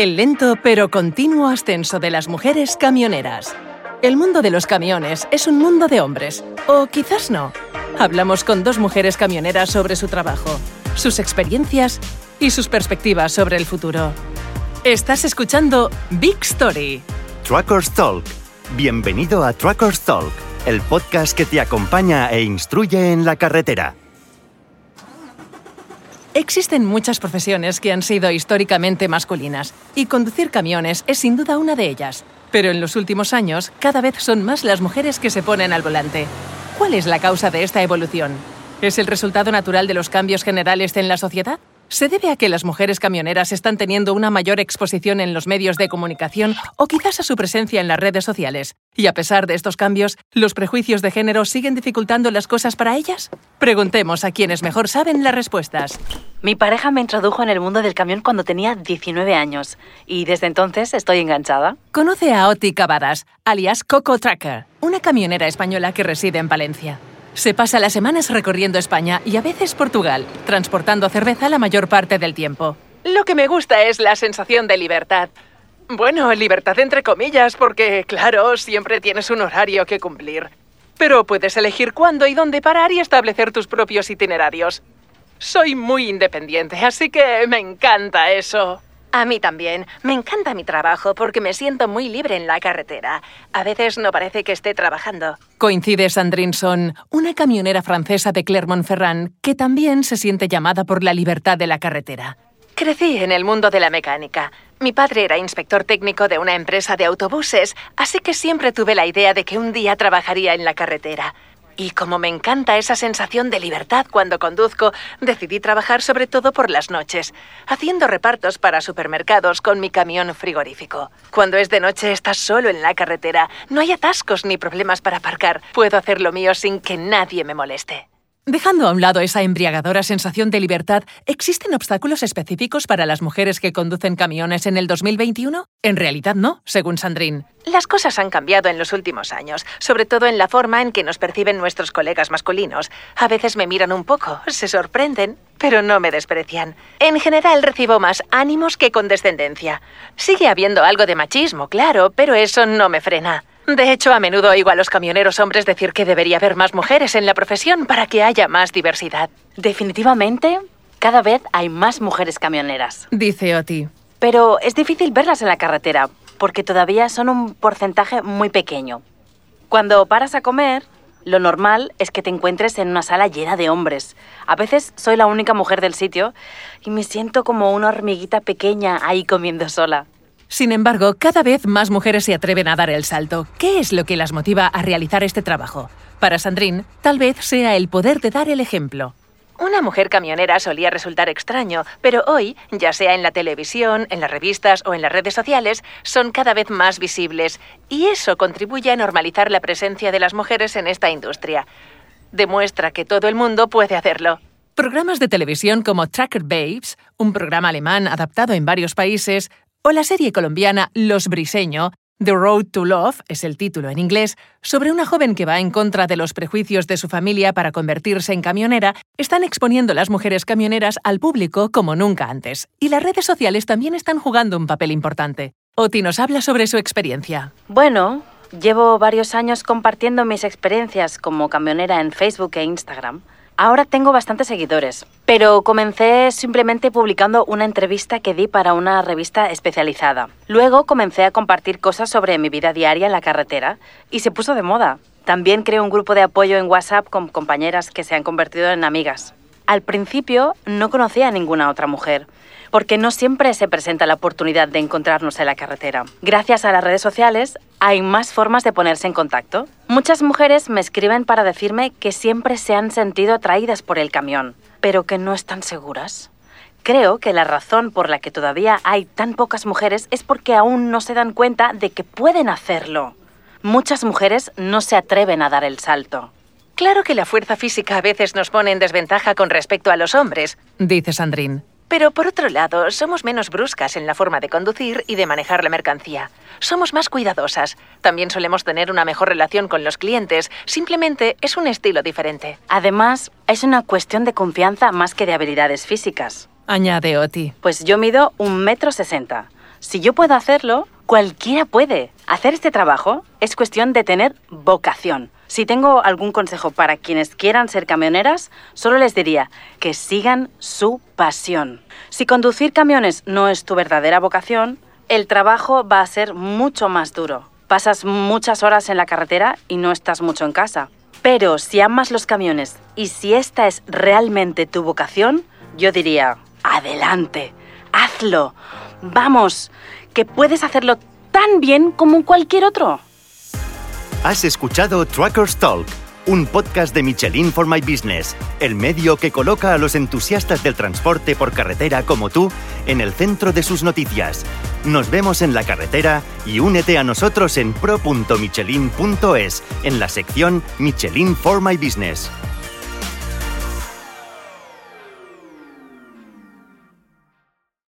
El lento pero continuo ascenso de las mujeres camioneras. El mundo de los camiones es un mundo de hombres, o quizás no. Hablamos con dos mujeres camioneras sobre su trabajo, sus experiencias y sus perspectivas sobre el futuro. Estás escuchando Big Story. Truckers Talk. Bienvenido a Truckers Talk, el podcast que te acompaña e instruye en la carretera. Existen muchas profesiones que han sido históricamente masculinas, y conducir camiones es sin duda una de ellas. Pero en los últimos años, cada vez son más las mujeres que se ponen al volante. ¿Cuál es la causa de esta evolución? ¿Es el resultado natural de los cambios generales en la sociedad? ¿Se debe a que las mujeres camioneras están teniendo una mayor exposición en los medios de comunicación o quizás a su presencia en las redes sociales? Y a pesar de estos cambios, ¿los prejuicios de género siguen dificultando las cosas para ellas? Preguntemos a quienes mejor saben las respuestas. Mi pareja me introdujo en el mundo del camión cuando tenía 19 años y desde entonces estoy enganchada. Conoce a Oti Cavadas, alias Coco Tracker, una camionera española que reside en Valencia. Se pasa las semanas recorriendo España y a veces Portugal, transportando cerveza la mayor parte del tiempo. Lo que me gusta es la sensación de libertad. Bueno, libertad entre comillas, porque, claro, siempre tienes un horario que cumplir. Pero puedes elegir cuándo y dónde parar y establecer tus propios itinerarios. Soy muy independiente, así que me encanta eso. A mí también. Me encanta mi trabajo porque me siento muy libre en la carretera. A veces no parece que esté trabajando. Coincide Sandrinson, una camionera francesa de Clermont-Ferrand que también se siente llamada por la libertad de la carretera. Crecí en el mundo de la mecánica. Mi padre era inspector técnico de una empresa de autobuses, así que siempre tuve la idea de que un día trabajaría en la carretera. Y como me encanta esa sensación de libertad cuando conduzco, decidí trabajar sobre todo por las noches, haciendo repartos para supermercados con mi camión frigorífico. Cuando es de noche estás solo en la carretera, no hay atascos ni problemas para aparcar. Puedo hacer lo mío sin que nadie me moleste. Dejando a un lado esa embriagadora sensación de libertad, ¿existen obstáculos específicos para las mujeres que conducen camiones en el 2021? En realidad no, según Sandrine. Las cosas han cambiado en los últimos años, sobre todo en la forma en que nos perciben nuestros colegas masculinos. A veces me miran un poco, se sorprenden, pero no me desprecian. En general recibo más ánimos que condescendencia. Sigue habiendo algo de machismo, claro, pero eso no me frena. De hecho, a menudo oigo a los camioneros hombres decir que debería haber más mujeres en la profesión para que haya más diversidad. Definitivamente, cada vez hay más mujeres camioneras. Dice Oti. Pero es difícil verlas en la carretera, porque todavía son un porcentaje muy pequeño. Cuando paras a comer, lo normal es que te encuentres en una sala llena de hombres. A veces soy la única mujer del sitio y me siento como una hormiguita pequeña ahí comiendo sola. Sin embargo, cada vez más mujeres se atreven a dar el salto. ¿Qué es lo que las motiva a realizar este trabajo? Para Sandrine, tal vez sea el poder de dar el ejemplo. Una mujer camionera solía resultar extraño, pero hoy, ya sea en la televisión, en las revistas o en las redes sociales, son cada vez más visibles y eso contribuye a normalizar la presencia de las mujeres en esta industria. Demuestra que todo el mundo puede hacerlo. Programas de televisión como Tracker Babes, un programa alemán adaptado en varios países, o la serie colombiana Los Briseño, The Road to Love es el título en inglés, sobre una joven que va en contra de los prejuicios de su familia para convertirse en camionera, están exponiendo las mujeres camioneras al público como nunca antes. Y las redes sociales también están jugando un papel importante. Oti nos habla sobre su experiencia. Bueno, llevo varios años compartiendo mis experiencias como camionera en Facebook e Instagram. Ahora tengo bastantes seguidores, pero comencé simplemente publicando una entrevista que di para una revista especializada. Luego comencé a compartir cosas sobre mi vida diaria en la carretera y se puso de moda. También creé un grupo de apoyo en WhatsApp con compañeras que se han convertido en amigas. Al principio no conocía a ninguna otra mujer, porque no siempre se presenta la oportunidad de encontrarnos en la carretera. Gracias a las redes sociales hay más formas de ponerse en contacto. Muchas mujeres me escriben para decirme que siempre se han sentido atraídas por el camión, pero que no están seguras. Creo que la razón por la que todavía hay tan pocas mujeres es porque aún no se dan cuenta de que pueden hacerlo. Muchas mujeres no se atreven a dar el salto. Claro que la fuerza física a veces nos pone en desventaja con respecto a los hombres, dice Sandrine. Pero por otro lado, somos menos bruscas en la forma de conducir y de manejar la mercancía. Somos más cuidadosas. También solemos tener una mejor relación con los clientes. Simplemente es un estilo diferente. Además, es una cuestión de confianza más que de habilidades físicas. Añade Oti. Pues yo mido un metro sesenta. Si yo puedo hacerlo, cualquiera puede. Hacer este trabajo es cuestión de tener vocación. Si tengo algún consejo para quienes quieran ser camioneras, solo les diría que sigan su pasión. Si conducir camiones no es tu verdadera vocación, el trabajo va a ser mucho más duro. Pasas muchas horas en la carretera y no estás mucho en casa. Pero si amas los camiones y si esta es realmente tu vocación, yo diría, adelante, hazlo, vamos, que puedes hacerlo tan bien como cualquier otro. Has escuchado Truckers Talk, un podcast de Michelin for My Business, el medio que coloca a los entusiastas del transporte por carretera como tú en el centro de sus noticias. Nos vemos en la carretera y únete a nosotros en pro.michelin.es en la sección Michelin for My Business.